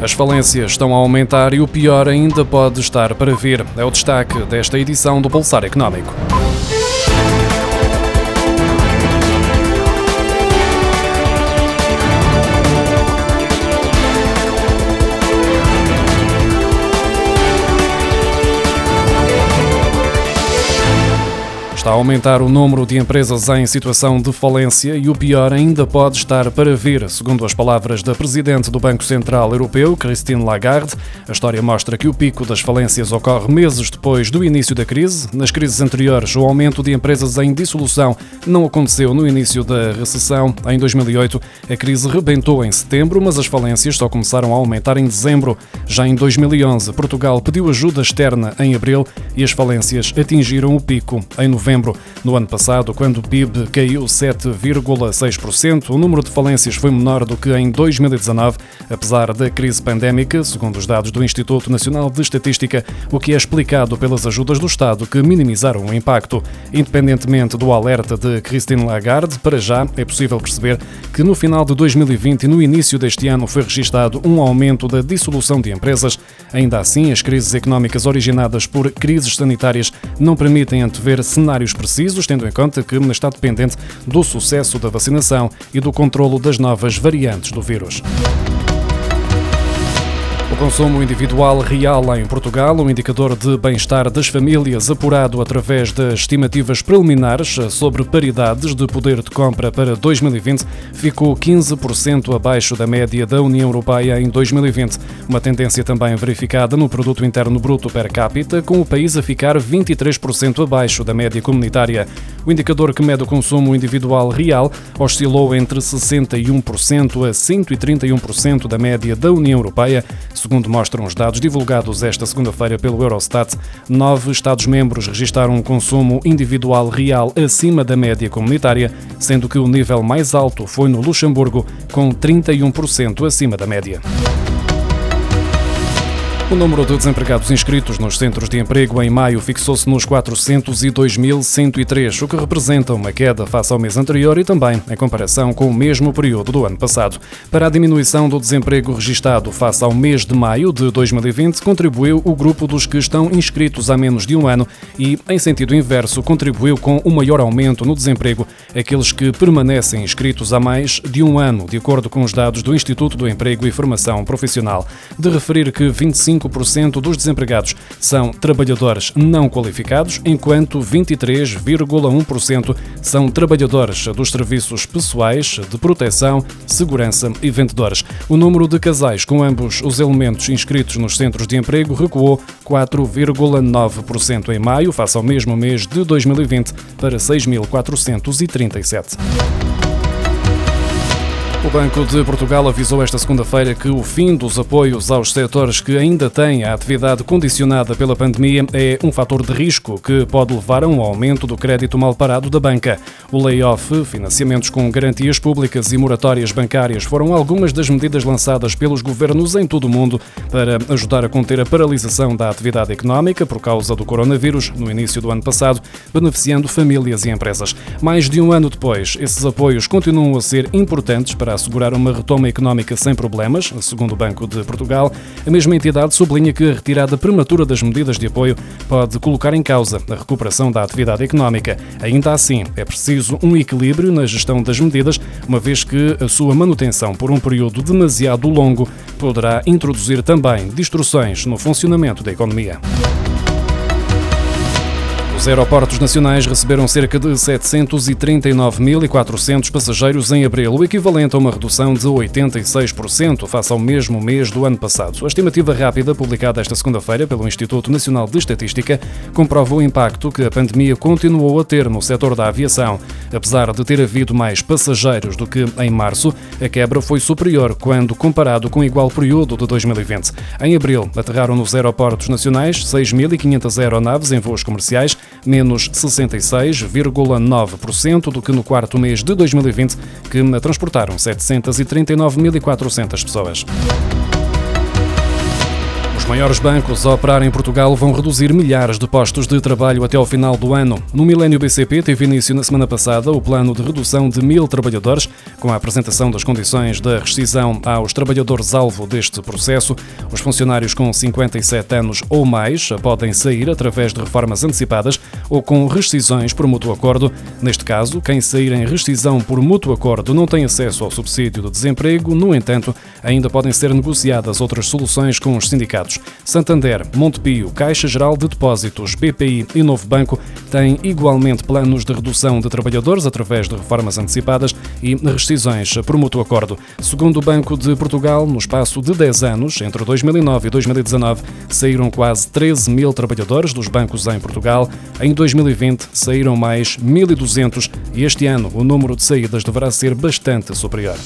As falências estão a aumentar e o pior ainda pode estar para vir. É o destaque desta edição do Pulsar Económico. Está a aumentar o número de empresas em situação de falência e o pior ainda pode estar para vir, segundo as palavras da Presidente do Banco Central Europeu, Christine Lagarde. A história mostra que o pico das falências ocorre meses depois do início da crise. Nas crises anteriores, o aumento de empresas em dissolução não aconteceu no início da recessão. Em 2008, a crise rebentou em setembro, mas as falências só começaram a aumentar em dezembro. Já em 2011, Portugal pediu ajuda externa em abril e as falências atingiram o pico em novembro novembro. No ano passado, quando o PIB caiu 7,6%, o número de falências foi menor do que em 2019, apesar da crise pandémica, segundo os dados do Instituto Nacional de Estatística, o que é explicado pelas ajudas do Estado que minimizaram o impacto. Independentemente do alerta de Christine Lagarde, para já é possível perceber que no final de 2020 e no início deste ano foi registado um aumento da dissolução de empresas. Ainda assim, as crises económicas originadas por crises sanitárias não permitem antever cenários cenários precisos, tendo em conta que está dependente do sucesso da vacinação e do controlo das novas variantes do vírus consumo individual real em Portugal, um indicador de bem-estar das famílias apurado através das estimativas preliminares sobre paridades de poder de compra para 2020, ficou 15% abaixo da média da União Europeia em 2020. Uma tendência também verificada no produto interno bruto per capita, com o país a ficar 23% abaixo da média comunitária. O indicador que mede o consumo individual real oscilou entre 61% a 131% da média da União Europeia, Segundo mostram os dados divulgados esta segunda-feira pelo Eurostat, nove Estados-membros registaram um consumo individual real acima da média comunitária, sendo que o nível mais alto foi no Luxemburgo, com 31% acima da média. O número de desempregados inscritos nos centros de emprego em maio fixou-se nos 402.103, o que representa uma queda face ao mês anterior e também em comparação com o mesmo período do ano passado. Para a diminuição do desemprego registado face ao mês de maio de 2020, contribuiu o grupo dos que estão inscritos há menos de um ano e, em sentido inverso, contribuiu com o maior aumento no desemprego aqueles que permanecem inscritos há mais de um ano, de acordo com os dados do Instituto do Emprego e Formação Profissional. De referir que 25 25% dos desempregados são trabalhadores não qualificados, enquanto 23,1% são trabalhadores dos serviços pessoais, de proteção, segurança e vendedores. O número de casais com ambos os elementos inscritos nos centros de emprego recuou 4,9% em maio, face ao mesmo mês de 2020, para 6.437. O Banco de Portugal avisou esta segunda-feira que o fim dos apoios aos setores que ainda têm a atividade condicionada pela pandemia é um fator de risco que pode levar a um aumento do crédito mal parado da banca. O layoff, financiamentos com garantias públicas e moratórias bancárias foram algumas das medidas lançadas pelos governos em todo o mundo para ajudar a conter a paralisação da atividade económica por causa do coronavírus no início do ano passado, beneficiando famílias e empresas. Mais de um ano depois, esses apoios continuam a ser importantes para assegurar uma retoma económica sem problemas, segundo o Banco de Portugal. A mesma entidade sublinha que a retirada prematura das medidas de apoio pode colocar em causa a recuperação da atividade económica. Ainda assim, é preciso um equilíbrio na gestão das medidas, uma vez que a sua manutenção por um período demasiado longo poderá introduzir também distorções no funcionamento da economia. Os aeroportos nacionais receberam cerca de 739.400 passageiros em abril, o equivalente a uma redução de 86% face ao mesmo mês do ano passado. A estimativa rápida, publicada esta segunda-feira pelo Instituto Nacional de Estatística, comprova o impacto que a pandemia continuou a ter no setor da aviação. Apesar de ter havido mais passageiros do que em março, a quebra foi superior quando comparado com o igual período de 2020. Em abril, aterraram nos aeroportos nacionais 6.500 aeronaves em voos comerciais, menos 66,9% do que no quarto mês de 2020, que transportaram 739.400 pessoas. Os maiores bancos a operar em Portugal vão reduzir milhares de postos de trabalho até ao final do ano. No Milênio BCP teve início na semana passada o plano de redução de mil trabalhadores, com a apresentação das condições da rescisão aos trabalhadores-alvo deste processo. Os funcionários com 57 anos ou mais podem sair através de reformas antecipadas ou com rescisões por mútuo acordo. Neste caso, quem sair em rescisão por mútuo acordo não tem acesso ao subsídio de desemprego, no entanto, ainda podem ser negociadas outras soluções com os sindicatos. Santander, Montepio, Caixa Geral de Depósitos, BPI e Novo Banco têm igualmente planos de redução de trabalhadores através de reformas antecipadas e rescisões por mútuo acordo. Segundo o Banco de Portugal, no espaço de 10 anos, entre 2009 e 2019, saíram quase 13 mil trabalhadores dos bancos em Portugal. Em 2020, saíram mais 1.200 e este ano o número de saídas deverá ser bastante superior.